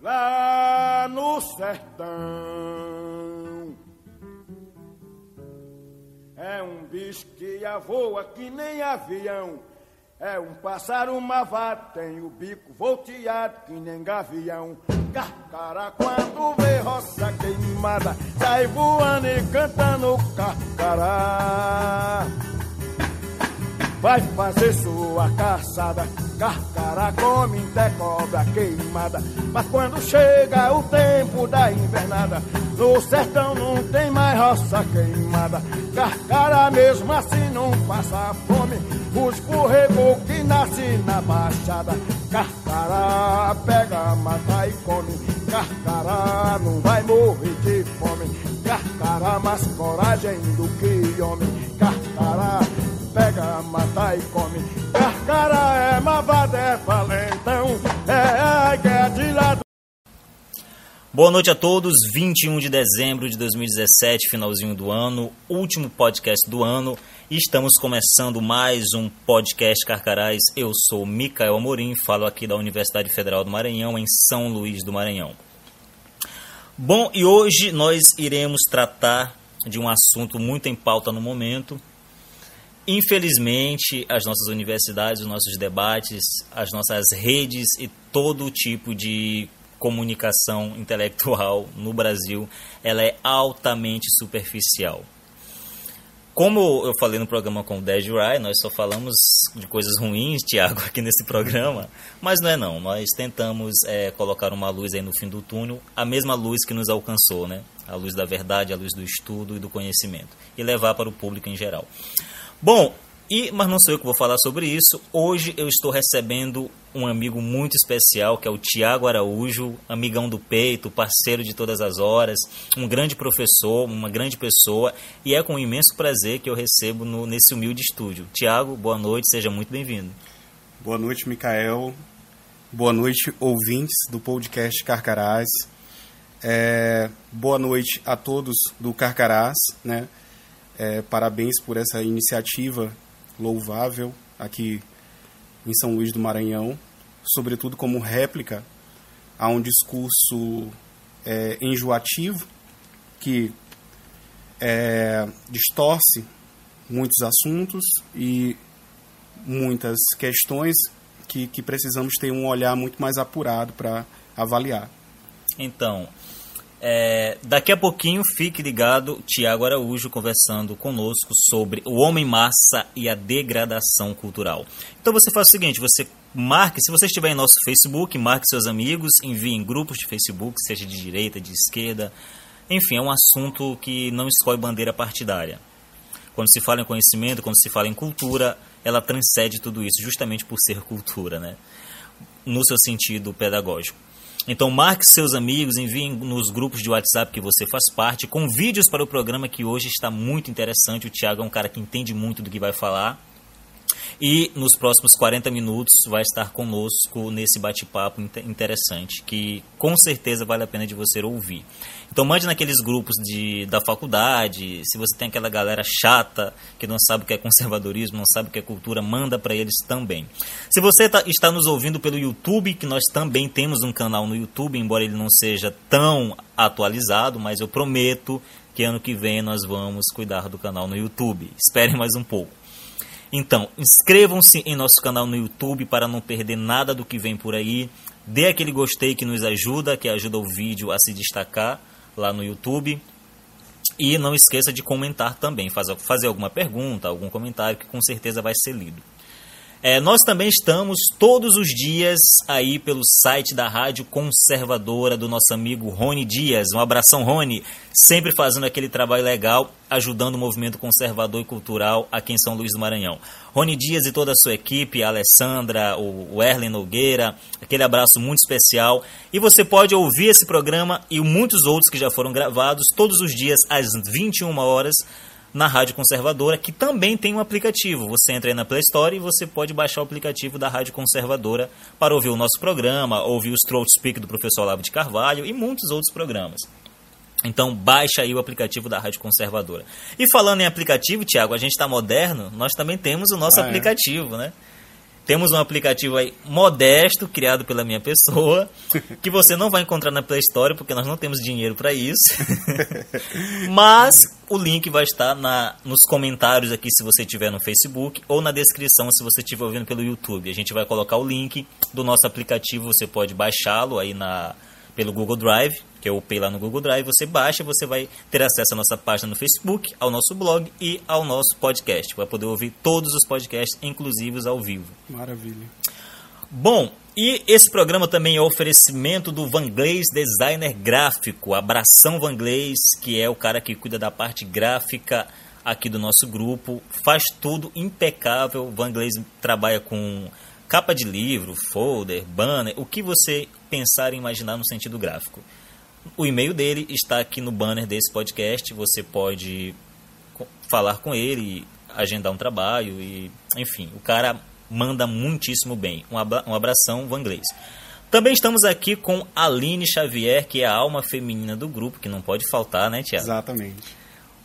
Lá no sertão é um bicho que voa que nem avião. É um pássaro mavado, tem o bico volteado que nem gavião. Carcará quando vê roça queimada, sai voando e cantando carcará vai fazer sua Carcará come até cobra queimada. Mas quando chega o tempo da invernada, no sertão não tem mais roça queimada. Carcará mesmo assim não passa fome. O escorregou que nasce na baixada. Carcará pega, mata e come. Carcará não vai morrer de fome. Carcará mais coragem do que homem. Carcará pega, mata e come. Carcara é mavada, é valentão, é que é de lado. Boa noite a todos, 21 de dezembro de 2017, finalzinho do ano, último podcast do ano. Estamos começando mais um podcast Carcarás. Eu sou Micael Amorim, falo aqui da Universidade Federal do Maranhão, em São Luís do Maranhão. Bom, e hoje nós iremos tratar de um assunto muito em pauta no momento, Infelizmente, as nossas universidades, os nossos debates, as nossas redes e todo tipo de comunicação intelectual no Brasil, ela é altamente superficial. Como eu falei no programa com o Dej Rai, nós só falamos de coisas ruins, Tiago, aqui nesse programa, mas não é não. Nós tentamos é, colocar uma luz aí no fim do túnel, a mesma luz que nos alcançou, né? A luz da verdade, a luz do estudo e do conhecimento, e levar para o público em geral. Bom, e, mas não sou eu que vou falar sobre isso. Hoje eu estou recebendo um amigo muito especial, que é o Tiago Araújo, amigão do peito, parceiro de todas as horas, um grande professor, uma grande pessoa, e é com imenso prazer que eu recebo no, nesse humilde estúdio. Tiago, boa noite, seja muito bem-vindo. Boa noite, Micael. Boa noite, ouvintes do podcast Carcarás. É, boa noite a todos do Carcarás, né? É, parabéns por essa iniciativa louvável aqui em São Luís do Maranhão, sobretudo como réplica a um discurso é, enjoativo que é, distorce muitos assuntos e muitas questões que, que precisamos ter um olhar muito mais apurado para avaliar. Então, é, daqui a pouquinho fique ligado, Tiago Araújo conversando conosco sobre o homem massa e a degradação cultural. Então você faz o seguinte, você marque, se você estiver em nosso Facebook, marque seus amigos, envie em grupos de Facebook, seja de direita, de esquerda, enfim, é um assunto que não escolhe bandeira partidária. Quando se fala em conhecimento, quando se fala em cultura, ela transcende tudo isso, justamente por ser cultura, né? no seu sentido pedagógico. Então marque seus amigos, envie nos grupos de WhatsApp que você faz parte, com vídeos para o programa que hoje está muito interessante. O Thiago é um cara que entende muito do que vai falar. E nos próximos 40 minutos vai estar conosco nesse bate-papo interessante, que com certeza vale a pena de você ouvir. Então mande naqueles grupos de, da faculdade, se você tem aquela galera chata que não sabe o que é conservadorismo, não sabe o que é cultura, manda para eles também. Se você tá, está nos ouvindo pelo YouTube, que nós também temos um canal no YouTube, embora ele não seja tão atualizado, mas eu prometo que ano que vem nós vamos cuidar do canal no YouTube. Esperem mais um pouco. Então, inscrevam-se em nosso canal no YouTube para não perder nada do que vem por aí. Dê aquele gostei que nos ajuda, que ajuda o vídeo a se destacar lá no YouTube. E não esqueça de comentar também, fazer alguma pergunta, algum comentário que com certeza vai ser lido. É, nós também estamos todos os dias aí pelo site da Rádio Conservadora do nosso amigo Rony Dias. Um abração, Rony, sempre fazendo aquele trabalho legal, ajudando o movimento conservador e cultural aqui em São Luís do Maranhão. Rony Dias e toda a sua equipe, a Alessandra, o Erlen Nogueira, aquele abraço muito especial. E você pode ouvir esse programa e muitos outros que já foram gravados todos os dias às 21 horas na Rádio Conservadora, que também tem um aplicativo. Você entra aí na Play Store e você pode baixar o aplicativo da Rádio Conservadora para ouvir o nosso programa, ouvir os Throat Speak do professor Olavo de Carvalho e muitos outros programas. Então baixa aí o aplicativo da Rádio Conservadora. E falando em aplicativo, Tiago, a gente está moderno, nós também temos o nosso ah, é? aplicativo, é? né? Temos um aplicativo aí modesto, criado pela minha pessoa, que você não vai encontrar na Play Store, porque nós não temos dinheiro para isso. Mas o link vai estar na, nos comentários aqui se você estiver no Facebook, ou na descrição se você estiver ouvindo pelo YouTube. A gente vai colocar o link do nosso aplicativo, você pode baixá-lo aí na, pelo Google Drive, que eu upei lá no Google Drive, você baixa, você vai ter acesso à nossa página no Facebook, ao nosso blog e ao nosso podcast. Vai poder ouvir todos os podcasts, inclusive os ao vivo. Maravilha. Bom, e esse programa também é oferecimento do Vanglês Designer Gráfico, Abração Vanglês, que é o cara que cuida da parte gráfica aqui do nosso grupo, faz tudo impecável. Vanglês trabalha com capa de livro, folder, banner, o que você pensar e imaginar no sentido gráfico. O e-mail dele está aqui no banner desse podcast. Você pode falar com ele, agendar um trabalho e, enfim, o cara manda muitíssimo bem. Um abração, Vanglês. Também estamos aqui com Aline Xavier, que é a alma feminina do grupo, que não pode faltar, né, Tiago? Exatamente.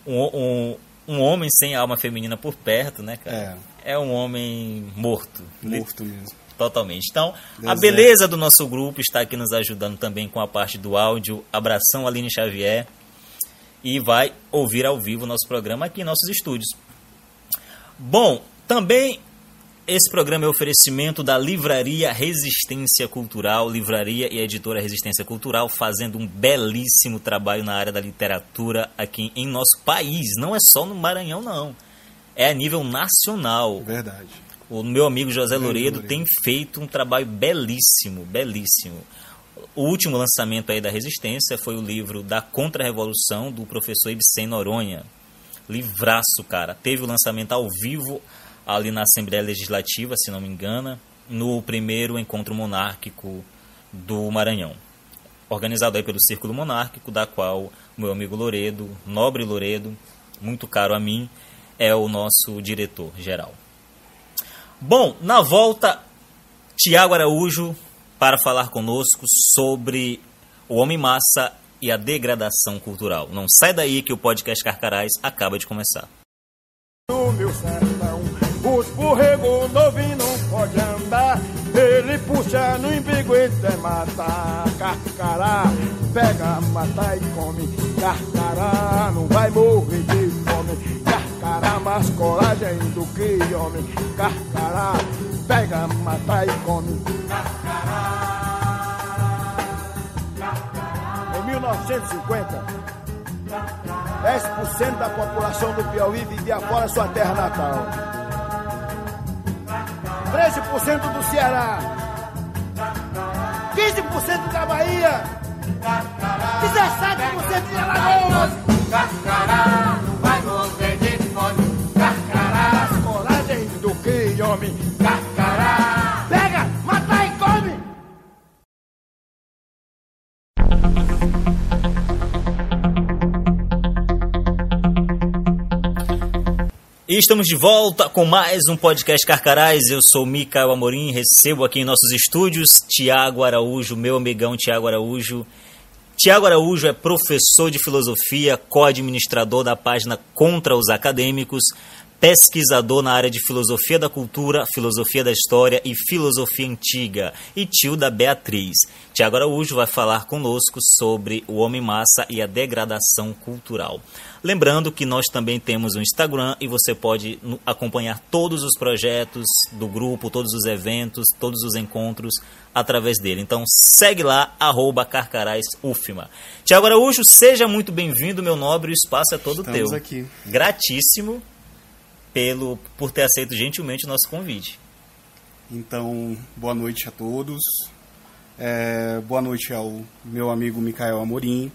Um, um, um, homem sem alma feminina por perto, né, cara? É, é um homem morto. Morto mesmo. Totalmente. Então, Deus a beleza é. do nosso grupo está aqui nos ajudando também com a parte do áudio. Abração, Aline Xavier. E vai ouvir ao vivo o nosso programa aqui em nossos estúdios. Bom, também esse programa é oferecimento da Livraria Resistência Cultural, Livraria e Editora Resistência Cultural, fazendo um belíssimo trabalho na área da literatura aqui em nosso país. Não é só no Maranhão, não. É a nível nacional. Verdade. O meu amigo José Loredo tem feito um trabalho belíssimo, belíssimo. O último lançamento aí da Resistência foi o livro da Contra-Revolução do professor Ibsen Noronha. Livraço, cara. Teve o lançamento ao vivo ali na Assembleia Legislativa, se não me engano, no primeiro encontro monárquico do Maranhão. Organizado aí pelo Círculo Monárquico, da qual o meu amigo Loredo, nobre Loredo, muito caro a mim, é o nosso diretor geral. Bom, na volta, Tiago Araújo para falar conosco sobre o homem massa e a degradação cultural. Não sai daí que o podcast Carcarás acaba de começar. No meu sertão, os borregos novinho não pode andar. Ele puxa no embigo e é matar. Carcará, pega, mata e come. Carcará, não vai morrer de. Carcará, mais coragem do que homem. Carcará, pega, mata e come. Em 1950, 10% da população do Piauí vivia fora sua terra natal. 13% do Ceará. 15% da Bahia. 17% de Alagoas. E estamos de volta com mais um podcast Carcarás. Eu sou Micael Amorim, recebo aqui em nossos estúdios Tiago Araújo, meu amigão Tiago Araújo. Tiago Araújo é professor de filosofia, co-administrador da página Contra os Acadêmicos, pesquisador na área de filosofia da cultura, filosofia da história e filosofia antiga, e tio da Beatriz. Tiago Araújo vai falar conosco sobre o homem massa e a degradação cultural. Lembrando que nós também temos um Instagram e você pode acompanhar todos os projetos do grupo, todos os eventos, todos os encontros através dele. Então segue lá, arroba carcaraisufma. Tiago Araújo, seja muito bem-vindo, meu nobre, o espaço é todo Estamos teu. aqui. Gratíssimo pelo por ter aceito gentilmente o nosso convite. Então, boa noite a todos. É, boa noite ao meu amigo Micael Amorim.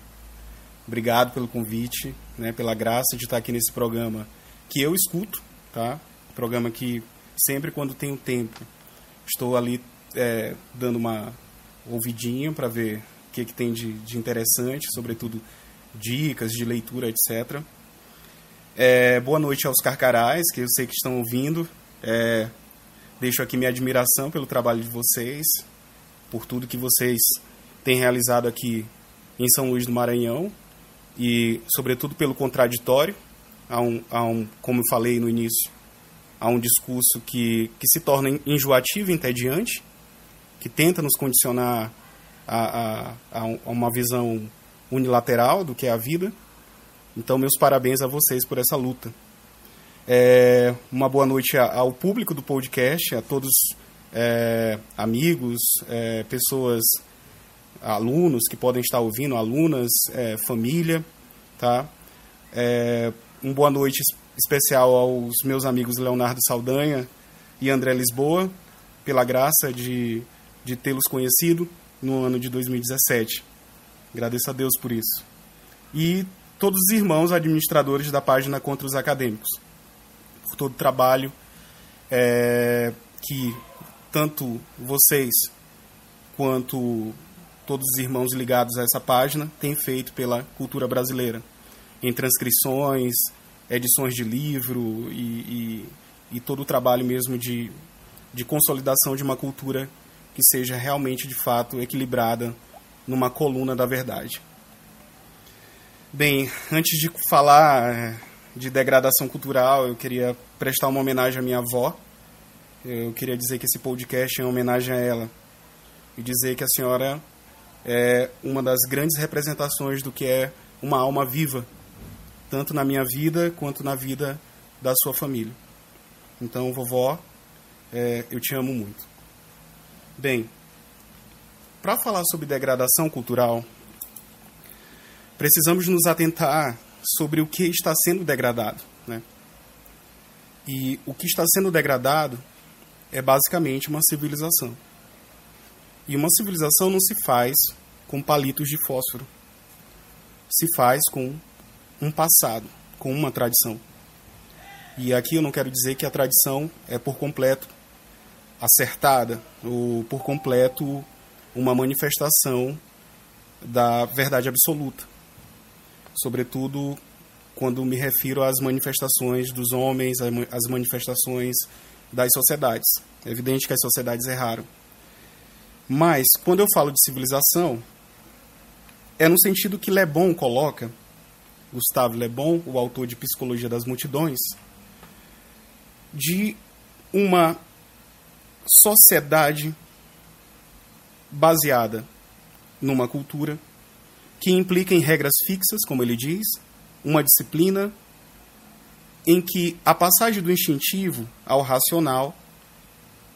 Obrigado pelo convite, né, pela graça de estar aqui nesse programa que eu escuto, tá? Programa que sempre quando tenho tempo estou ali é, dando uma ouvidinha para ver o que, que tem de, de interessante, sobretudo dicas de leitura, etc. É, boa noite aos carcarás, que eu sei que estão ouvindo. É, deixo aqui minha admiração pelo trabalho de vocês, por tudo que vocês têm realizado aqui em São Luís do Maranhão e, sobretudo, pelo contraditório. Há um, há um, como eu falei no início, a um discurso que, que se torna enjoativo e entediante, que tenta nos condicionar a, a, a uma visão unilateral do que é a vida. Então, meus parabéns a vocês por essa luta. É, uma boa noite ao público do podcast, a todos é, amigos, é, pessoas, alunos que podem estar ouvindo, alunas, é, família, tá? É, uma boa noite especial aos meus amigos Leonardo Saldanha e André Lisboa, pela graça de, de tê-los conhecido no ano de 2017. Agradeço a Deus por isso. E todos os irmãos administradores da página Contra os Acadêmicos por todo o trabalho é, que tanto vocês quanto todos os irmãos ligados a essa página têm feito pela cultura brasileira, em transcrições, edições de livro e, e, e todo o trabalho mesmo de, de consolidação de uma cultura que seja realmente, de fato, equilibrada numa coluna da verdade. Bem, antes de falar é, de degradação cultural, eu queria prestar uma homenagem à minha avó. Eu queria dizer que esse podcast é uma homenagem a ela. E dizer que a senhora é uma das grandes representações do que é uma alma viva, tanto na minha vida quanto na vida da sua família. Então, vovó, é, eu te amo muito. Bem, para falar sobre degradação cultural, precisamos nos atentar sobre o que está sendo degradado. Né? E o que está sendo degradado é basicamente uma civilização. E uma civilização não se faz com palitos de fósforo. Se faz com um passado, com uma tradição. E aqui eu não quero dizer que a tradição é por completo acertada ou por completo uma manifestação da verdade absoluta sobretudo quando me refiro às manifestações dos homens, às manifestações das sociedades. É evidente que as sociedades erraram. Mas, quando eu falo de civilização, é no sentido que Le Bon coloca, Gustave Le Bon, o autor de Psicologia das Multidões, de uma sociedade baseada numa cultura que implica em regras fixas, como ele diz, uma disciplina em que a passagem do instintivo ao racional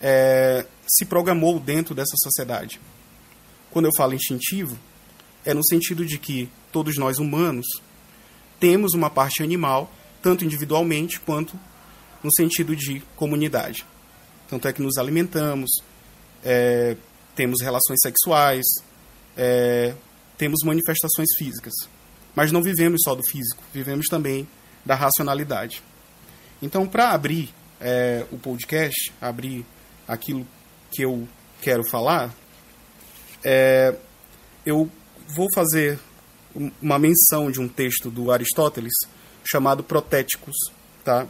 é, se programou dentro dessa sociedade. Quando eu falo instintivo, é no sentido de que todos nós humanos temos uma parte animal, tanto individualmente quanto no sentido de comunidade. Tanto é que nos alimentamos, é, temos relações sexuais, é, temos manifestações físicas. Mas não vivemos só do físico, vivemos também da racionalidade. Então, para abrir é, o podcast, abrir aquilo que eu quero falar, é, eu vou fazer uma menção de um texto do Aristóteles chamado Protéticos, tá?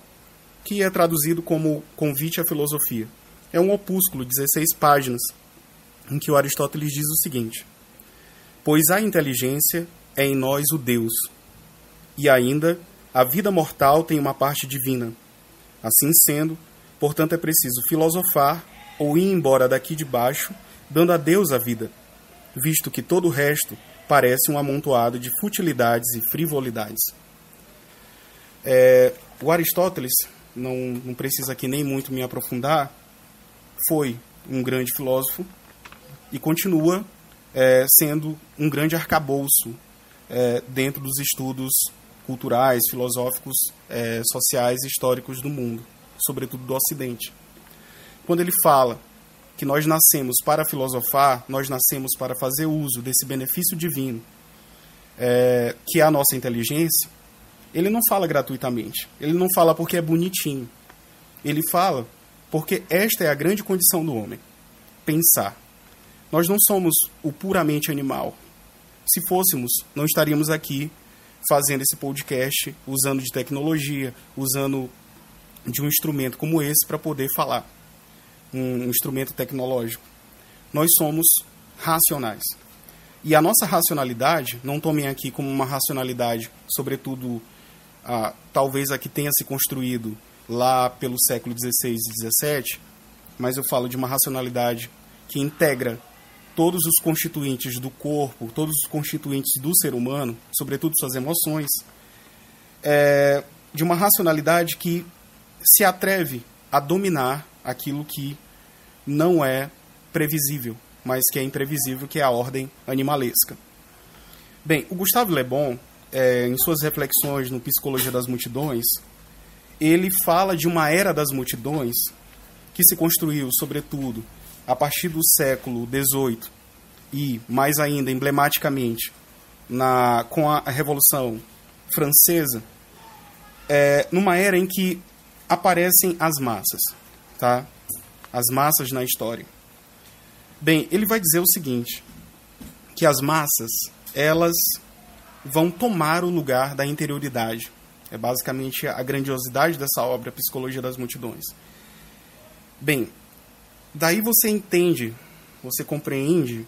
que é traduzido como Convite à Filosofia. É um opúsculo, 16 páginas, em que o Aristóteles diz o seguinte: pois a inteligência é em nós o Deus. E ainda, a vida mortal tem uma parte divina. Assim sendo, portanto é preciso filosofar ou ir embora daqui de baixo, dando a Deus a vida, visto que todo o resto parece um amontoado de futilidades e frivolidades. É, o Aristóteles, não, não precisa aqui nem muito me aprofundar, foi um grande filósofo e continua é, sendo um grande arcabouço é, dentro dos estudos culturais, filosóficos, é, sociais e históricos do mundo, sobretudo do Ocidente. Quando ele fala que nós nascemos para filosofar, nós nascemos para fazer uso desse benefício divino, é, que é a nossa inteligência, ele não fala gratuitamente. Ele não fala porque é bonitinho. Ele fala porque esta é a grande condição do homem: pensar. Nós não somos o puramente animal. Se fôssemos, não estaríamos aqui fazendo esse podcast, usando de tecnologia, usando de um instrumento como esse para poder falar. Um instrumento tecnológico. Nós somos racionais. E a nossa racionalidade, não tomem aqui como uma racionalidade, sobretudo, ah, talvez a que tenha se construído lá pelo século XVI e XVII, mas eu falo de uma racionalidade que integra todos os constituintes do corpo, todos os constituintes do ser humano, sobretudo suas emoções, é, de uma racionalidade que se atreve a dominar aquilo que não é previsível, mas que é imprevisível, que é a ordem animalesca. Bem, o Gustavo Le Bon, é, em suas reflexões no Psicologia das Multidões, ele fala de uma era das multidões que se construiu, sobretudo, a partir do século XVIII e, mais ainda, emblematicamente, na, com a Revolução Francesa, é, numa era em que aparecem as massas, tá? As massas na história. Bem, ele vai dizer o seguinte, que as massas, elas vão tomar o lugar da interioridade. É basicamente a grandiosidade dessa obra, a Psicologia das Multidões. Bem, daí você entende, você compreende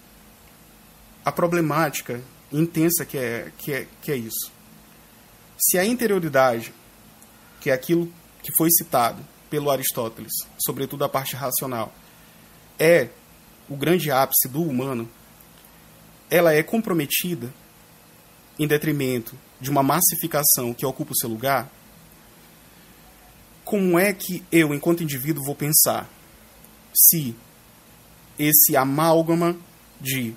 a problemática intensa que é, que é, que é isso. Se a interioridade, que é aquilo que foi citado pelo Aristóteles, sobretudo a parte racional, é o grande ápice do humano, ela é comprometida em detrimento de uma massificação que ocupa o seu lugar, como é que eu, enquanto indivíduo, vou pensar se esse amálgama de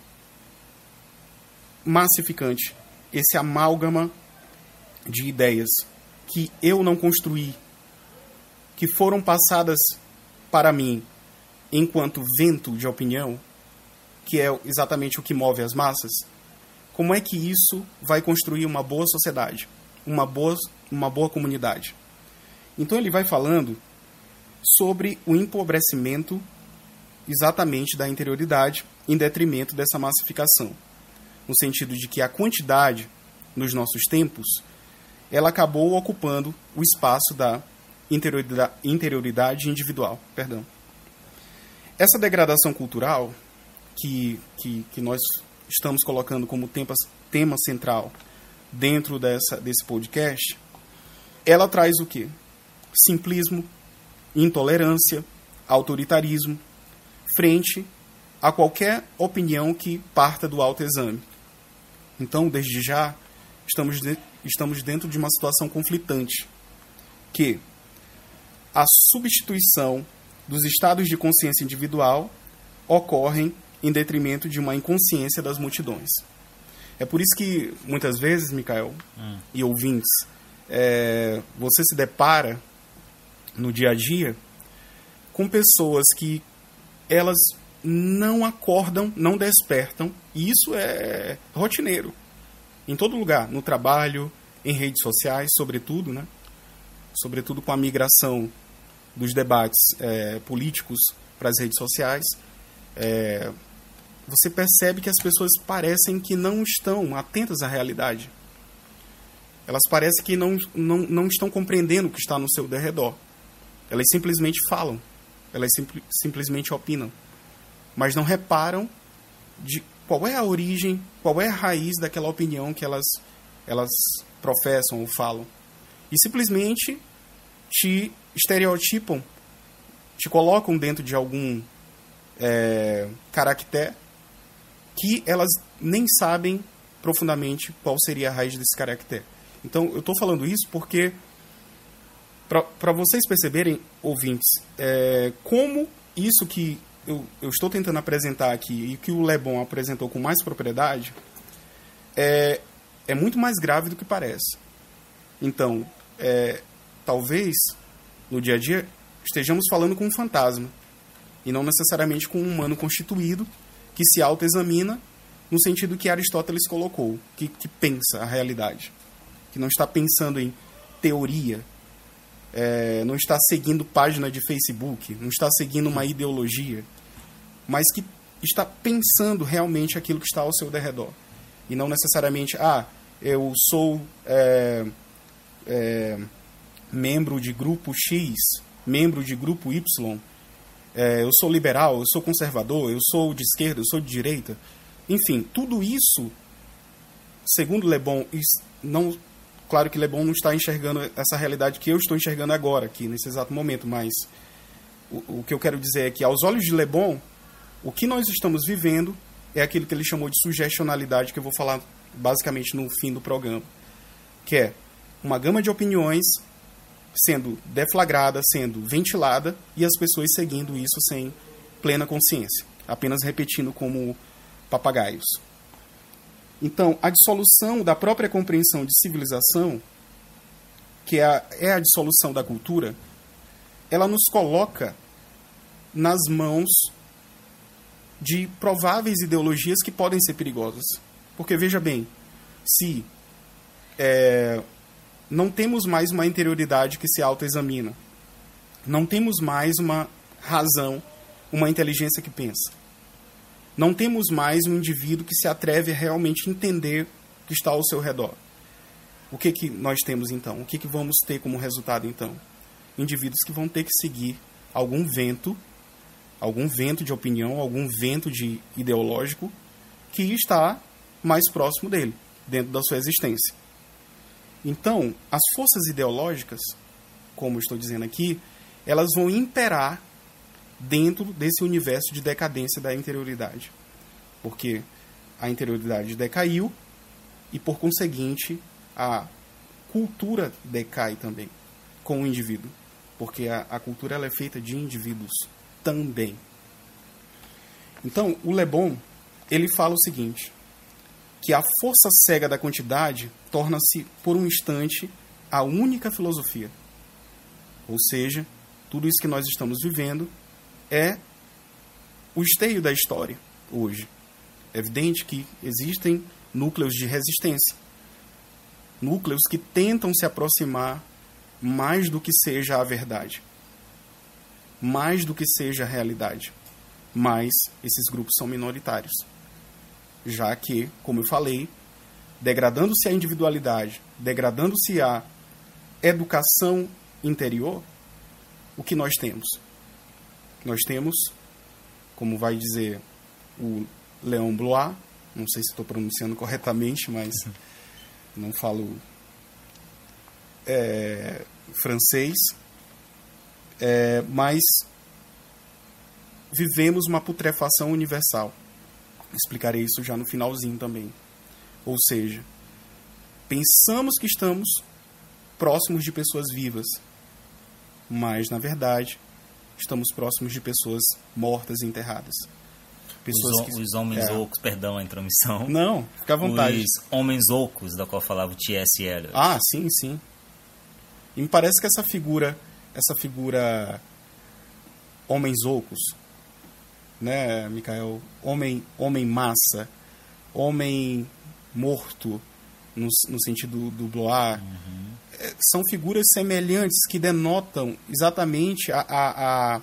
massificante, esse amálgama de ideias que eu não construí, que foram passadas para mim enquanto vento de opinião, que é exatamente o que move as massas, como é que isso vai construir uma boa sociedade, uma boa, uma boa comunidade? Então ele vai falando sobre o empobrecimento exatamente da interioridade em detrimento dessa massificação, no sentido de que a quantidade nos nossos tempos ela acabou ocupando o espaço da interioridade individual, perdão. Essa degradação cultural que, que, que nós estamos colocando como tema, tema central dentro dessa, desse podcast, ela traz o quê? Simplismo, intolerância, autoritarismo, frente a qualquer opinião que parta do autoexame. Então, desde já, estamos, de, estamos dentro de uma situação conflitante, que a substituição dos estados de consciência individual ocorrem em detrimento de uma inconsciência das multidões. É por isso que, muitas vezes, Mikael hum. e ouvintes, é, você se depara no dia a dia com pessoas que elas não acordam, não despertam, e isso é rotineiro. Em todo lugar, no trabalho, em redes sociais, sobretudo, né? Sobretudo com a migração dos debates é, políticos para as redes sociais. É, você percebe que as pessoas parecem que não estão atentas à realidade. Elas parecem que não, não, não estão compreendendo o que está no seu derredor. Elas simplesmente falam, elas simpl simplesmente opinam, mas não reparam de qual é a origem, qual é a raiz daquela opinião que elas, elas professam ou falam. E simplesmente te estereotipam, te colocam dentro de algum é, caractere que elas nem sabem profundamente qual seria a raiz desse caractere. Então, eu estou falando isso porque, para vocês perceberem, ouvintes, é, como isso que eu, eu, estou tentando apresentar aqui e que o Lebon apresentou com mais propriedade é, é muito mais grave do que parece. Então, é, talvez no dia a dia estejamos falando com um fantasma e não necessariamente com um humano constituído que se autoexamina no sentido que Aristóteles colocou, que, que pensa a realidade, que não está pensando em teoria, é, não está seguindo página de Facebook, não está seguindo uma ideologia, mas que está pensando realmente aquilo que está ao seu derredor. E não necessariamente, ah, eu sou é, é, membro de grupo X, membro de grupo Y, é, eu sou liberal, eu sou conservador, eu sou de esquerda, eu sou de direita. Enfim, tudo isso, segundo Le Bon, não Claro que Lebon não está enxergando essa realidade que eu estou enxergando agora, aqui, nesse exato momento, mas o, o que eu quero dizer é que, aos olhos de Lebon, o que nós estamos vivendo é aquilo que ele chamou de sugestionalidade, que eu vou falar basicamente no fim do programa, que é uma gama de opiniões sendo deflagrada, sendo ventilada e as pessoas seguindo isso sem plena consciência, apenas repetindo como papagaios. Então, a dissolução da própria compreensão de civilização, que é a, é a dissolução da cultura, ela nos coloca nas mãos de prováveis ideologias que podem ser perigosas. Porque, veja bem, se é, não temos mais uma interioridade que se autoexamina, não temos mais uma razão, uma inteligência que pensa, não temos mais um indivíduo que se atreve a realmente entender o que está ao seu redor. O que, que nós temos então? O que, que vamos ter como resultado então? Indivíduos que vão ter que seguir algum vento, algum vento de opinião, algum vento de ideológico que está mais próximo dele, dentro da sua existência. Então, as forças ideológicas, como estou dizendo aqui, elas vão imperar dentro desse universo de decadência da interioridade. Porque a interioridade decaiu e, por conseguinte, a cultura decai também com o indivíduo. Porque a, a cultura ela é feita de indivíduos também. Então, o Le Bon, ele fala o seguinte, que a força cega da quantidade torna-se, por um instante, a única filosofia. Ou seja, tudo isso que nós estamos vivendo é o esteio da história hoje. É evidente que existem núcleos de resistência, núcleos que tentam se aproximar mais do que seja a verdade, mais do que seja a realidade. Mas esses grupos são minoritários, já que, como eu falei, degradando-se a individualidade, degradando-se a educação interior, o que nós temos? Nós temos, como vai dizer o Léon Blois, não sei se estou pronunciando corretamente, mas não falo é, francês, é, mas vivemos uma putrefação universal. Explicarei isso já no finalzinho também. Ou seja, pensamos que estamos próximos de pessoas vivas, mas na verdade estamos próximos de pessoas mortas e enterradas. Pessoas os, que, os homens é. ocos, perdão a intromissão. Não, fica à vontade. Os homens ocos, da qual falava o T.S. Eliot. Ah, sim, sim. E me parece que essa figura, essa figura homens ocos, né, Michael? Homem, homem massa, homem morto, no, no sentido do Blois, uhum. É, são figuras semelhantes que denotam exatamente a, a, a,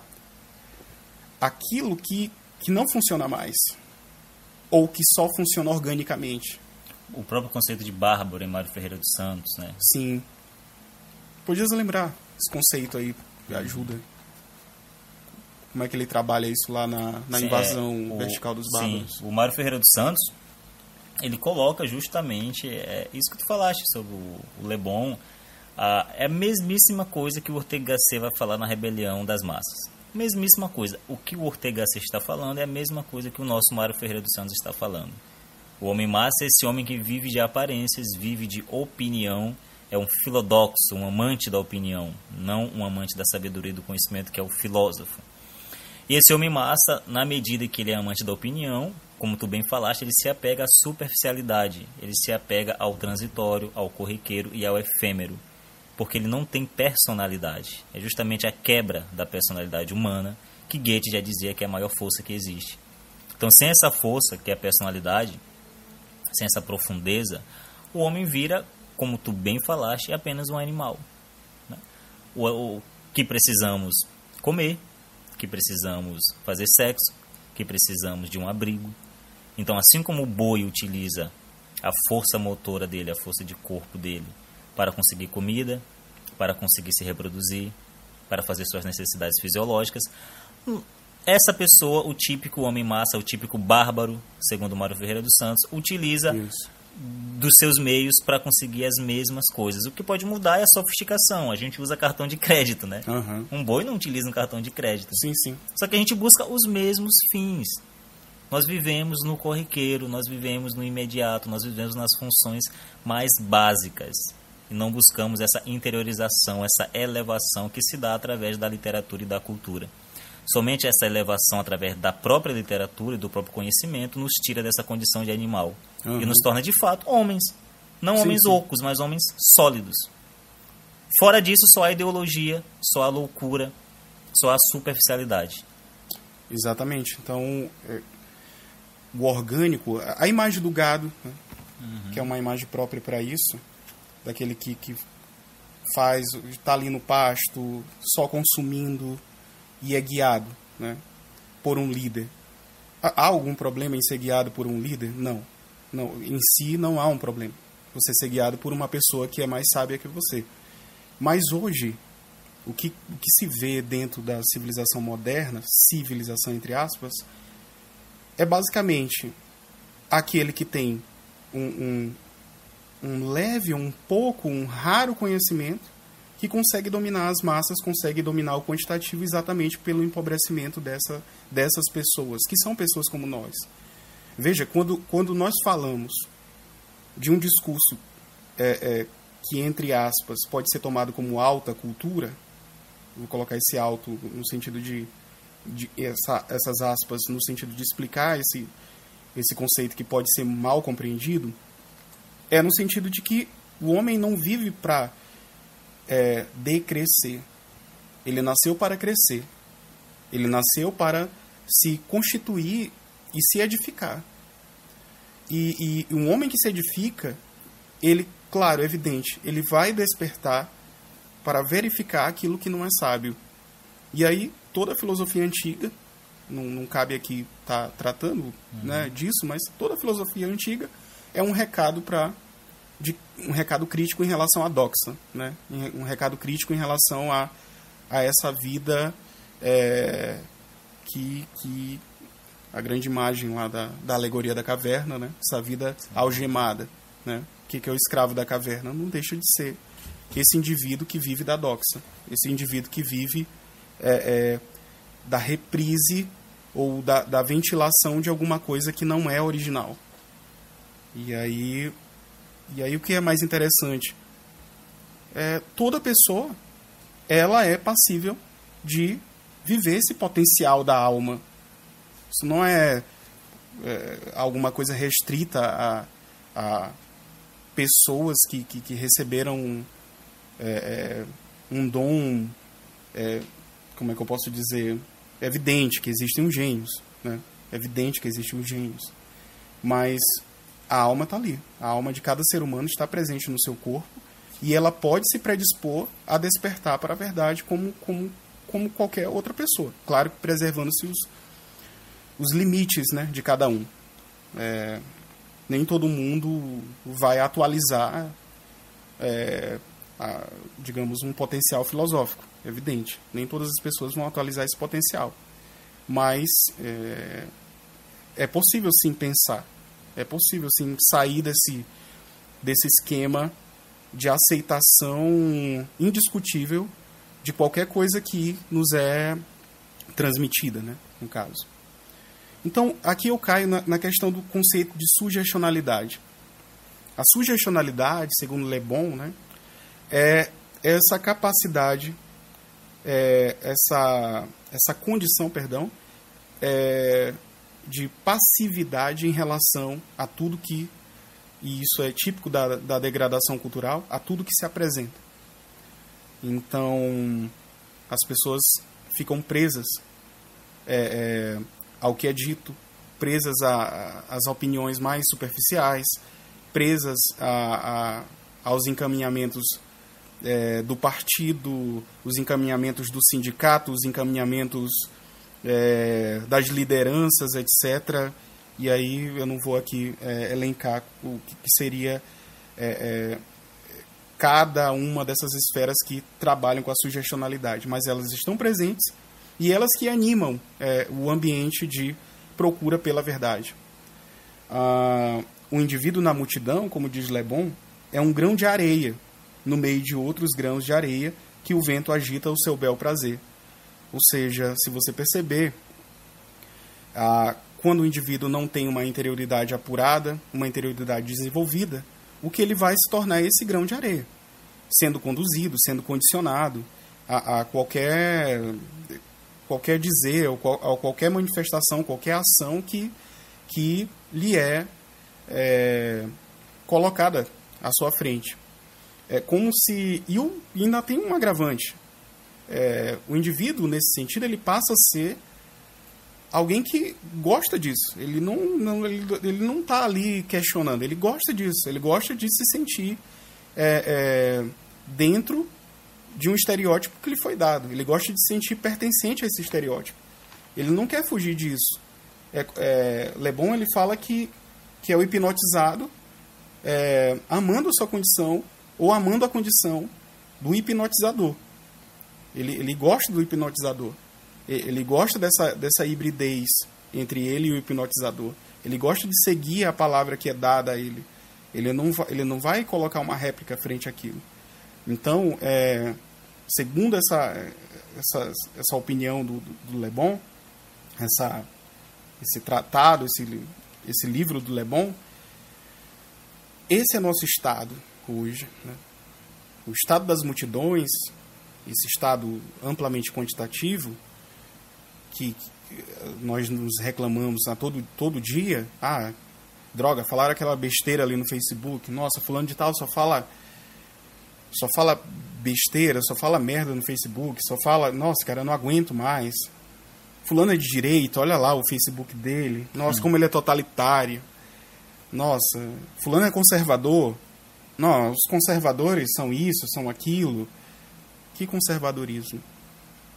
aquilo que, que não funciona mais, ou que só funciona organicamente. O próprio conceito de bárbaro em Mário Ferreira dos Santos, né? Sim. Podias lembrar esse conceito aí, que ajuda como é que ele trabalha isso lá na, na sim, invasão é, o, vertical dos bárbaros. Sim, o Mário Ferreira dos Santos, ele coloca justamente é, isso que tu falaste sobre o, Lebon, ah, é a mesmíssima coisa que o Ortega Gasset vai falar na Rebelião das Massas. Mesmíssima coisa. O que o Ortega Gasset está falando é a mesma coisa que o nosso Mário Ferreira dos Santos está falando. O homem massa é esse homem que vive de aparências, vive de opinião, é um filodoxo, um amante da opinião, não um amante da sabedoria e do conhecimento, que é o filósofo. E esse homem massa, na medida que ele é amante da opinião, como tu bem falaste, ele se apega à superficialidade, ele se apega ao transitório, ao corriqueiro e ao efêmero porque ele não tem personalidade. É justamente a quebra da personalidade humana que Goethe já dizia que é a maior força que existe. Então, sem essa força, que é a personalidade, sem essa profundeza, o homem vira, como tu bem falaste, apenas um animal. Né? O, o que precisamos comer, que precisamos fazer sexo, que precisamos de um abrigo. Então, assim como o boi utiliza a força motora dele, a força de corpo dele, para conseguir comida, para conseguir se reproduzir, para fazer suas necessidades fisiológicas. Essa pessoa, o típico homem massa, o típico bárbaro, segundo Mário Ferreira dos Santos, utiliza Isso. dos seus meios para conseguir as mesmas coisas. O que pode mudar é a sofisticação. A gente usa cartão de crédito, né? Aham. Um boi não utiliza um cartão de crédito. Sim, sim. Só que a gente busca os mesmos fins. Nós vivemos no corriqueiro, nós vivemos no imediato, nós vivemos nas funções mais básicas. E não buscamos essa interiorização, essa elevação que se dá através da literatura e da cultura. Somente essa elevação através da própria literatura e do próprio conhecimento nos tira dessa condição de animal Uhum. e nos torna de fato homens. Não Sim, homens sim. ocos, mas homens sólidos. Fora disso, só a ideologia, só a loucura, só a superficialidade. Exatamente. Então, é, o orgânico, a imagem do gado, né, que é uma imagem própria para isso, daquele que, que faz, está ali no pasto, só consumindo e é guiado né, por um líder. Há algum problema em ser guiado por um líder? Não. não. Em si, não há um problema. Você ser guiado por uma pessoa que é mais sábia que você. Mas hoje, o que, o que se vê dentro da civilização moderna, civilização entre aspas, é basicamente aquele que tem um, um, um leve, um pouco, um raro conhecimento que consegue dominar as massas, consegue dominar o quantitativo exatamente pelo empobrecimento dessa, dessas pessoas, que são pessoas como nós. Veja, quando, quando nós falamos de um discurso é, é, que, entre aspas, pode ser tomado como alta cultura, vou colocar esse alto no sentido de, de essa, essas aspas no sentido de explicar esse, esse conceito que pode ser mal compreendido, é no sentido de que o homem não vive para é, decrescer. Ele nasceu para crescer. Ele nasceu para se constituir e se edificar. E, e um homem que se edifica, ele, claro, é evidente, ele vai despertar para verificar aquilo que não é sábio. E aí, toda a filosofia antiga, não, não cabe aqui estar tá tratando né, disso, mas toda a filosofia antiga é um recado para um recado crítico em relação à doxa, né? Um recado crítico em relação a, a essa vida é, que, que a grande imagem lá da, da alegoria da caverna, né? Essa vida algemada, né? O que, que é o escravo da caverna? Não deixa de ser esse indivíduo que vive da doxa, esse indivíduo que vive é, é, da reprise ou da, da ventilação de alguma coisa que não é original. E aí e aí o que é mais interessante? É, toda pessoa ela é passível de viver esse potencial da alma. Isso não é, é alguma coisa restrita a, a pessoas que, que, que receberam é, é, um dom, é, como é que eu posso dizer? É evidente que existem os gênios, né? É evidente que existem os gênios. Mas a alma está ali. A alma de cada ser humano está presente no seu corpo e ela pode se predispor a despertar para a verdade como, como, como qualquer outra pessoa. Claro que preservando-se os, os limites né, de cada um. É, nem todo mundo vai atualizar, é, a, digamos, um potencial filosófico, evidente. Nem todas as pessoas vão atualizar esse potencial. Mas é, é possível sim pensar é possível sim sair desse, desse esquema de aceitação indiscutível de qualquer coisa que nos é transmitida, né, no caso. Então, aqui eu caio na, na questão do conceito de sugestionalidade. A sugestionalidade, segundo Le Bon, né, é essa capacidade, é essa, essa condição, perdão, é, de passividade em relação a tudo que, e isso é típico da, da degradação cultural, a tudo que se apresenta. Então, as pessoas ficam presas é, é, ao que é dito, presas às opiniões mais superficiais, presas a, a, aos encaminhamentos é, do partido, os encaminhamentos do sindicato, os encaminhamentos é, das lideranças, etc. E aí eu não vou aqui é, elencar o que, que seria é, cada uma dessas esferas que trabalham com a sugestionalidade, mas elas estão presentes e elas que animam o ambiente de procura pela verdade. Ah, o indivíduo na multidão, como diz Lebon, é um grão de areia no meio de outros grãos de areia que o vento agita ao seu bel prazer. Ou seja, se você perceber, ah, quando o indivíduo não tem uma interioridade apurada, uma interioridade desenvolvida, o que ele vai se tornar é esse grão de areia, sendo conduzido, sendo condicionado a, a qualquer qualquer dizer ou qual, a qualquer manifestação, qualquer ação que que lhe é, é colocada à sua frente. É como se e, o, ainda tem um agravante. É, o indivíduo nesse sentido ele passa a ser alguém que gosta disso. Ele não, não ele, ele não está ali questionando. Ele gosta disso. Ele gosta de se sentir é, é, dentro de um estereótipo que lhe foi dado. Ele gosta de se sentir pertencente a esse estereótipo. Ele não quer fugir disso. É, é, Lebon ele fala que, que é o hipnotizado é, amando a sua condição ou amando a condição do hipnotizador. Ele, ele gosta do hipnotizador. Ele gosta dessa, dessa hibridez entre ele e o hipnotizador. Ele gosta de seguir a palavra que é dada a ele. Ele não, ele não vai colocar uma réplica frente àquilo. Então, é, segundo essa, essa, essa opinião do, do Le Bon, essa, esse tratado, esse, esse livro do Le Bon, esse é nosso estado hoje. Né? O estado das multidões, esse estado amplamente quantitativo, que, que nós nos reclamamos a todo, todo dia. Ah, droga, falaram aquela besteira ali no Facebook. Nossa, fulano de tal só fala só fala besteira, só fala merda no Facebook, só fala, nossa, cara, eu não aguento mais. Fulano é de direita, olha lá o Facebook dele. Nossa, hum. como ele é totalitário. Nossa, fulano é conservador. Não, os conservadores são isso, são aquilo. Que conservadorismo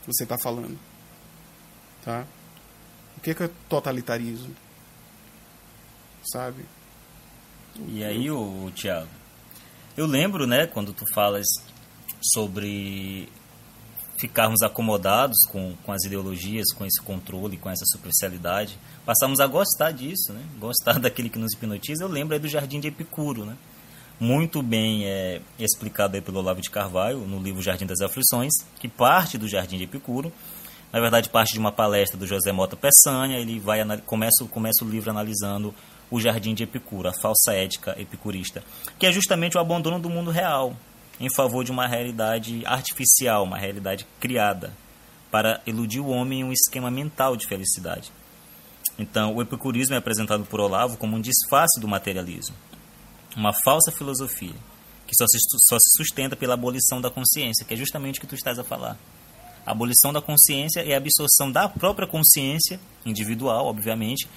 você está falando? Tá? O que é, que é totalitarismo? Sabe? E aí, o Tiago, eu lembro, né, quando tu falas sobre ficarmos acomodados com, com as ideologias, com esse controle, com essa superficialidade, passamos a gostar disso, né? Gostar daquele que nos hipnotiza. Eu lembro aí do Jardim de Epicuro, né? Muito bem é, explicado aí pelo Olavo de Carvalho no livro Jardim das Aflições, que parte do Jardim de Epicuro, na verdade parte de uma palestra do José Mota Peçanha, ele vai começa, começa o livro analisando o Jardim de Epicuro, a falsa ética epicurista, que é justamente o abandono do mundo real em favor de uma realidade artificial, uma realidade criada para iludir o homem em um esquema mental de felicidade. Então, o epicurismo é apresentado por Olavo como um disfarce do materialismo, uma falsa filosofia que só se, só se sustenta pela abolição da consciência, que é justamente o que tu estás a falar. A abolição da consciência é a absorção da própria consciência individual, obviamente,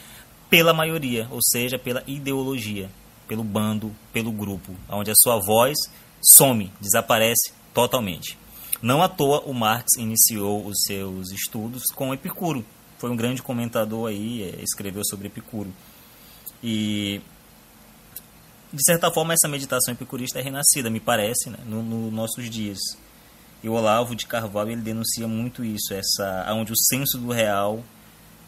pela maioria, ou seja, pela ideologia, pelo bando, pelo grupo, onde a sua voz some, desaparece totalmente. Não à toa o Marx iniciou os seus estudos com Epicuro. Foi um grande comentador aí, é, escreveu sobre Epicuro. E de certa forma essa meditação epicurista é renascida, me parece, né, nos no nossos dias. E o Olavo de Carvalho ele denuncia muito isso, essa onde o senso do real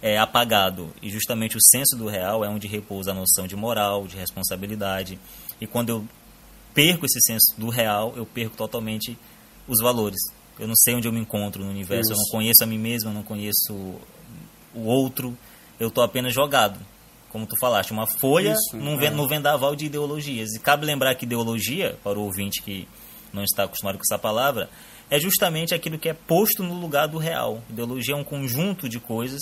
é apagado. E justamente o senso do real é onde repousa a noção de moral, de responsabilidade. E quando eu perco esse senso do real, eu perco totalmente os valores. Eu não sei onde eu me encontro no universo, Isso. eu não conheço a mim mesmo, eu não conheço o outro, eu estou apenas jogado. Como tu falaste, uma folha Isso, num, é. no vendaval de ideologias. E cabe lembrar que ideologia, para o ouvinte que não está acostumado com essa palavra, é justamente aquilo que é posto no lugar do real. Ideologia é um conjunto de coisas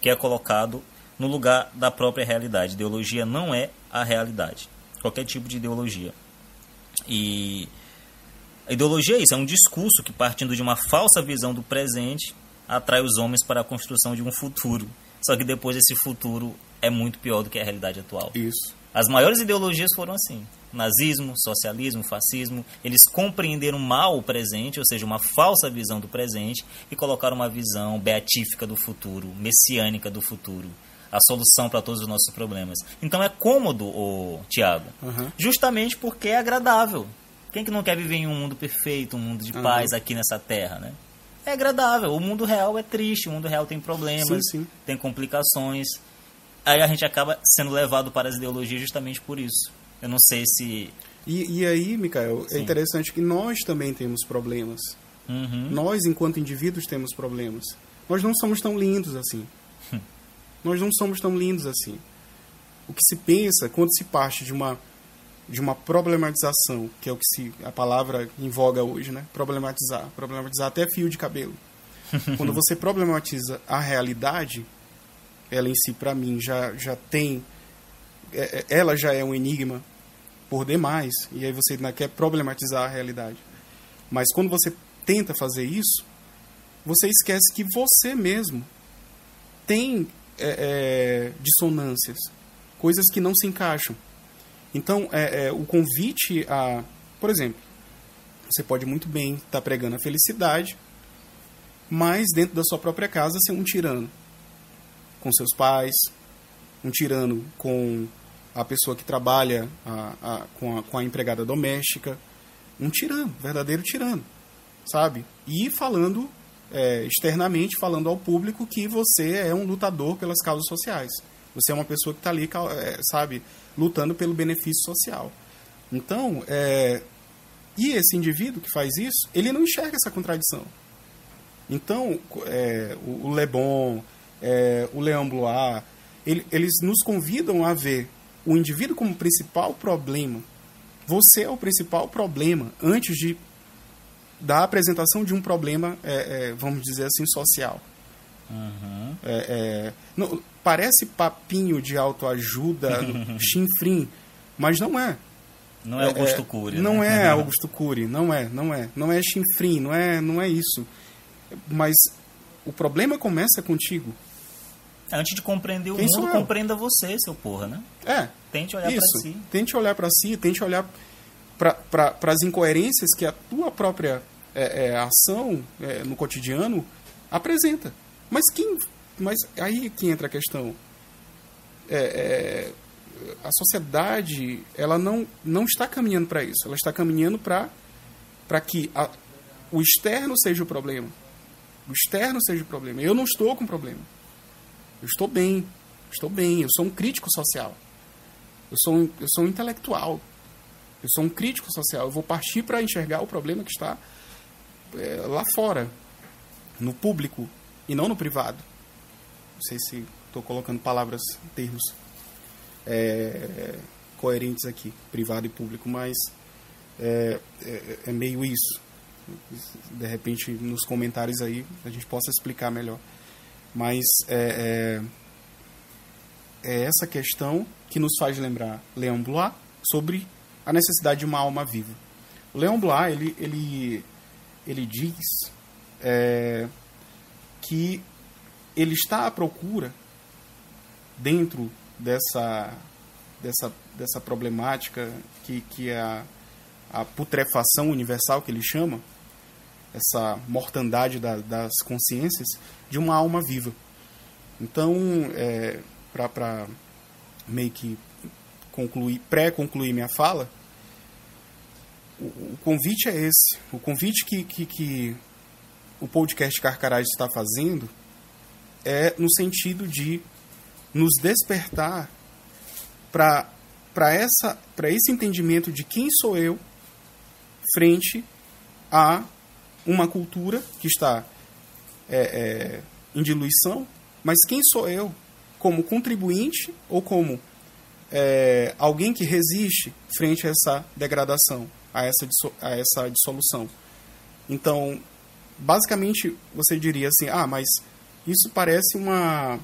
que é colocado no lugar da própria realidade. Ideologia não é a realidade. Qualquer tipo de ideologia. E a ideologia é isso, é um discurso que, partindo de uma falsa visão do presente, atrai os homens para a construção de um futuro. Só que depois esse futuro é muito pior do que a realidade atual. Isso. As maiores ideologias foram assim. Nazismo, socialismo, fascismo, eles compreenderam mal o presente, ou seja, uma falsa visão do presente, e colocaram uma visão beatífica do futuro, messiânica do futuro, a solução para todos os nossos problemas. Então é cômodo, o Tiago, uhum. justamente porque é agradável. Quem que não quer viver em um mundo perfeito, um mundo de uhum. paz aqui nessa terra, né? É agradável. O mundo real é triste, o mundo real tem problemas, sim, sim. tem complicações aí a gente acaba sendo levado para as ideologias justamente por isso. Eu não sei se. E, e aí, Mikael, é Sim. interessante que nós também temos problemas. Uhum. Nós, enquanto indivíduos, temos problemas. Nós não somos tão lindos assim. Nós não somos tão lindos assim. O que se pensa quando se parte de uma de uma problematização, que é o que se a palavra em voga hoje, né? Problematizar, problematizar até fio de cabelo. quando você problematiza a realidade, ela em si para mim já já tem é- é- ela já é um enigma por demais, e aí você ainda quer problematizar a realidade. Mas quando você tenta fazer isso, você esquece que você mesmo tem é, é, dissonâncias, coisas que não se encaixam. Então, é, é, o convite a. Por exemplo, você pode muito bem estar pregando a felicidade, mas dentro da sua própria casa ser um tirano com seus pais, um tirano com a pessoa que trabalha a- a- com, a, com a empregada doméstica, um tirano, verdadeiro tirano, sabe? E falando é, externamente, falando ao público que você é um lutador pelas causas sociais. Você é uma pessoa que está ali, é, sabe, lutando pelo benefício social. Então, é, e esse indivíduo que faz isso, ele não enxerga essa contradição. Então, é, o, o Le Bon, é, o Leon Blois, ele- eles nos convidam a ver o indivíduo como principal problema. Você é o principal problema antes de da apresentação de um problema, é, é, vamos dizer assim, social. Uhum. É, é, não, parece papinho de autoajuda, chinfrim, mas não é. Não é Augusto Cury. Não né? é Augusto Cury, não é, não é. Não é chinfrim, não é, não é isso. Mas o problema começa contigo. Antes de compreender o Quem mundo, compreenda você, seu porra, né? É, Tente olhar pra si. Tente olhar para si, tente olhar para as incoerências que a tua própria é, é, ação é, no cotidiano apresenta. Mas quem. Mas aí que entra a questão. É, é, a sociedade ela não, não está caminhando para isso. Ela está caminhando para que a, o externo seja o problema. O externo seja o problema. Eu não estou com problema. Eu estou bem. Estou bem. Eu sou um crítico social. Eu sou um, eu sou um intelectual. Eu sou um crítico social. Eu vou partir para enxergar o problema que está é, lá fora, no público e não no privado. Não sei se estou colocando palavras, termos é, coerentes aqui, privado e público, mas é, é, é meio isso. De repente, nos comentários aí, a gente possa explicar melhor. Mas é, é, é essa questão que nos faz lembrar Leon Blois sobre a necessidade de uma alma viva. O Leon Blois, ele, ele, ele diz é, que ele está à procura, dentro dessa, dessa, dessa problemática que, que é a, a putrefação universal, que ele chama, essa mortandade da, das consciências, de uma alma viva. Então, é, para meio que concluir, pré-concluir minha fala, o, o, convite é esse. O convite que, que, que o podcast Carcarás está fazendo é no sentido de nos despertar para esse entendimento de quem sou eu frente a uma cultura que está é, é, em diluição, mas quem sou eu como contribuinte ou como é, alguém que resiste frente a essa degradação, a essa, a essa dissolução. Então, basicamente, você diria assim: ah, mas isso parece uma,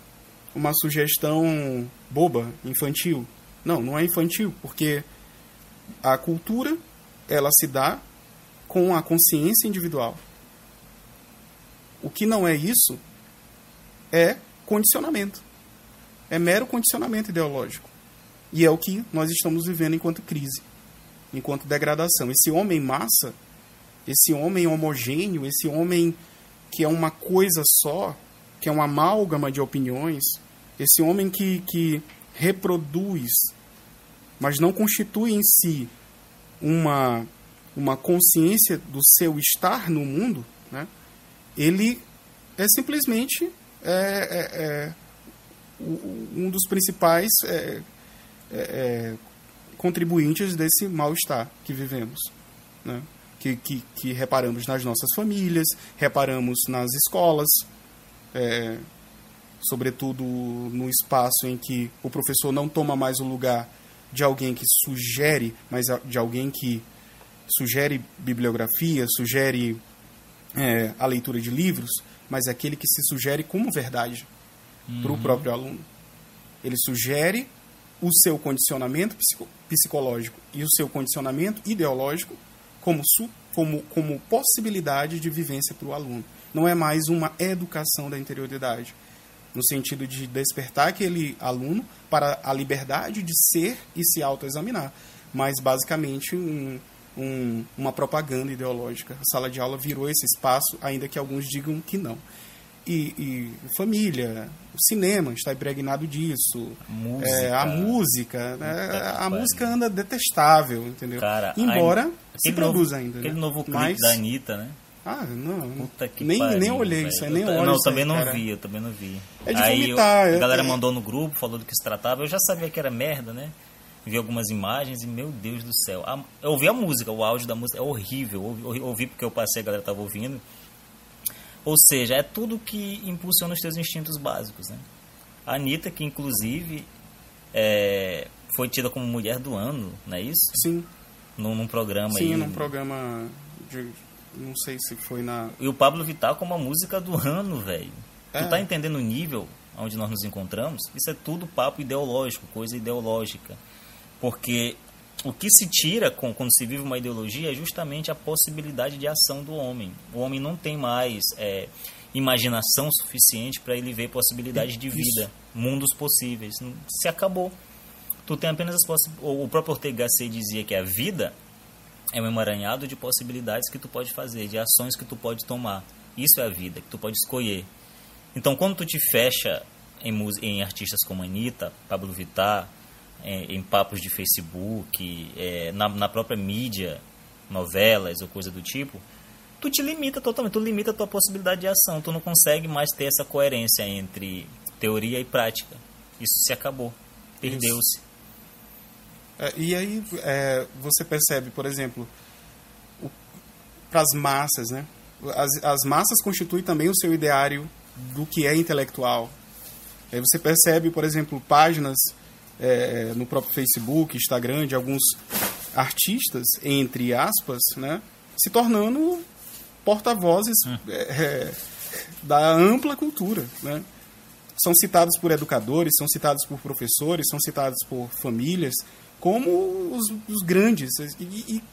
uma sugestão boba, infantil. Não, não é infantil, porque a cultura ela se dá com a consciência individual. O que não é isso é condicionamento. É mero condicionamento ideológico. E é o que nós estamos vivendo enquanto crise, enquanto degradação. Esse homem massa, esse homem homogêneo, esse homem que é uma coisa só, que é uma amálgama de opiniões, esse homem que, que reproduz, mas não constitui em si uma, uma consciência do seu estar no mundo, né? ele é simplesmente é, é, é um dos principais é, é, é, contribuintes desse mal-estar que vivemos. Né? Que, que, que reparamos nas nossas famílias, reparamos nas escolas, sobretudo no espaço em que o professor não toma mais o lugar de alguém que sugere, mas de alguém que sugere bibliografia, sugere é, a leitura de livros, mas é aquele que se sugere como verdade para o próprio aluno. Ele sugere o seu condicionamento psico- psicológico e o seu condicionamento ideológico como, su- como, como possibilidade de vivência para o aluno. Não é mais uma educação da interioridade, no sentido de despertar aquele aluno para a liberdade de ser e se autoexaminar, mas basicamente um, um, uma propaganda ideológica. A sala de aula virou esse espaço, ainda que alguns digam que não. E, e família, o cinema está impregnado disso. Música. É, a música, né? A música anda detestável, entendeu? Cara, Embora a- se produza novo, ainda. Aquele né? novo clipe Mas, da Anitta, né? Ah, não. Puta que nem, pariu, nem olhei isso aí, nem ta- olho Não, também aí, não cara. vi, eu também não vi. É de aí vomitar, eu- é- a galera é- mandou no grupo, falou do que se tratava. Eu já sabia que era merda, né? Vi algumas imagens e, meu Deus do céu. A- eu ouvi a música, o áudio da música é horrível. Ouvi, ouvi porque eu passei, a galera tava ouvindo. Ou seja, é tudo que impulsiona os teus instintos básicos, né? A Anitta, que inclusive é, foi tida como mulher do ano, não é isso? Sim, Num, num programa sim, aí. num programa de. Não sei se foi na. E o Pablo Vittar como a música do ano, velho. É. Tu tá entendendo o nível onde nós nos encontramos? Isso é tudo papo ideológico, coisa ideológica. Porque o que se tira com, quando se vive uma ideologia é justamente a possibilidade de ação do homem. O homem não tem mais é, imaginação suficiente para ele ver possibilidades de vida, mundos possíveis. Se acabou. Tu tem apenas as possi- o próprio Ortega Gasset dizia que a vida é um emaranhado de possibilidades que tu pode fazer, de ações que tu pode tomar. Isso é a vida, que tu pode escolher. Então, quando tu te fecha em, em artistas como Anitta, Pablo Vittar, em, em papos de Facebook, é, na, na própria mídia, novelas ou coisa do tipo, tu te limita totalmente, tu limita a tua possibilidade de ação, tu não consegue mais ter essa coerência entre teoria e prática. Isso se acabou, perdeu-se. É, e aí é, você percebe, por exemplo, para as massas, né? As, as massas constituem também o seu ideário do que é intelectual. Aí você percebe, por exemplo, páginas é, no próprio Facebook, Instagram, de alguns artistas, entre aspas, né? Se tornando porta-vozes é, é, da ampla cultura, né? São citados por educadores, são citados por professores, são citados por famílias como os, os grandes. E, e,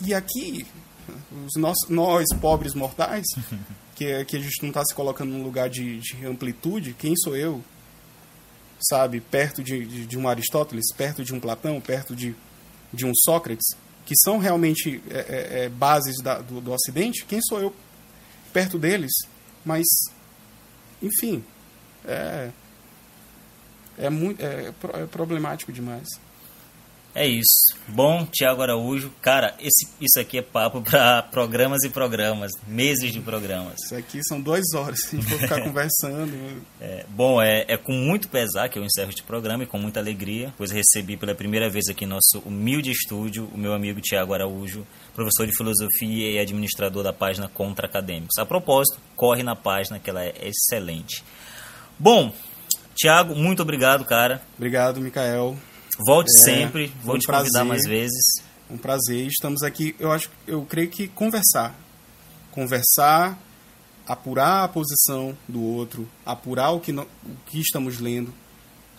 e aqui, os nós, nós, pobres mortais, que, que a gente não está se colocando num lugar de, de amplitude, quem sou eu? Sabe, perto de, de, de um Aristóteles, perto de um Platão, perto de, de um Sócrates, que são realmente é, é, é, bases da, do, do Ocidente, quem sou eu perto deles? Mas, enfim, é, é, muito, é, é problemático demais. É isso. Bom, Tiago Araújo, cara, esse, isso aqui é papo para programas e programas, meses de programas. Isso aqui são duas horas, a gente for ficar conversando. É, bom, é, é com muito pesar que eu encerro este programa e com muita alegria, pois recebi pela primeira vez aqui em nosso humilde estúdio o meu amigo Tiago Araújo, professor de filosofia e administrador da página Contra Acadêmicos. A propósito, corre na página que ela é excelente. Bom, Tiago, muito obrigado, cara. Obrigado, Mikael. Volte É, sempre, vou um te convidar prazer. mais vezes. Um prazer. Estamos aqui, eu acho, eu creio que conversar. Conversar, apurar a posição do outro, apurar o que, no- o que estamos lendo,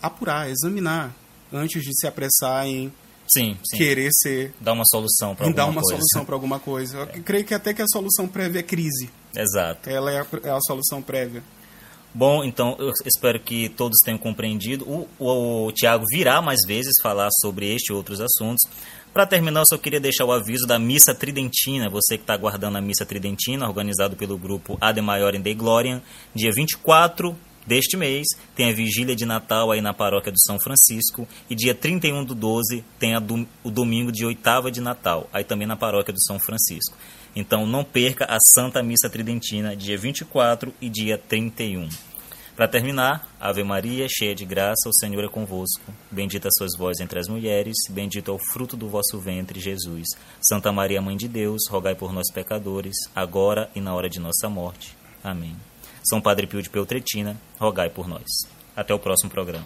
apurar, examinar, antes de se apressar em Sim, sim. querer ser, Dar uma solução para alguma dar uma coisa. solução para alguma coisa. Eu creio que até que a solução prévia é crise. Exato. Ela é a, é a solução prévia. Bom, então eu espero que todos tenham compreendido. O, o, o Tiago virá mais vezes falar sobre este e outros assuntos. Para terminar, eu só queria deixar o aviso da Missa Tridentina. Você que está aguardando a Missa Tridentina, organizado pelo grupo Ade Maior em Dei Gloriam, dia 24 deste mês, tem a vigília de Natal aí na paróquia do São Francisco. E dia 31 do 12 tem a dom- o domingo de oitava de Natal, aí também na paróquia do São Francisco. Então não perca a Santa Missa Tridentina, dia 24 e dia 31. Para terminar, Ave Maria, cheia de graça, o Senhor é convosco. Bendita sois vós entre as mulheres, bendito é o fruto do vosso ventre, Jesus. Santa Maria, Mãe de Deus, rogai por nós pecadores, agora e na hora de nossa morte. Amém. São Padre Pio de Peltretina, rogai por nós. Até o próximo programa.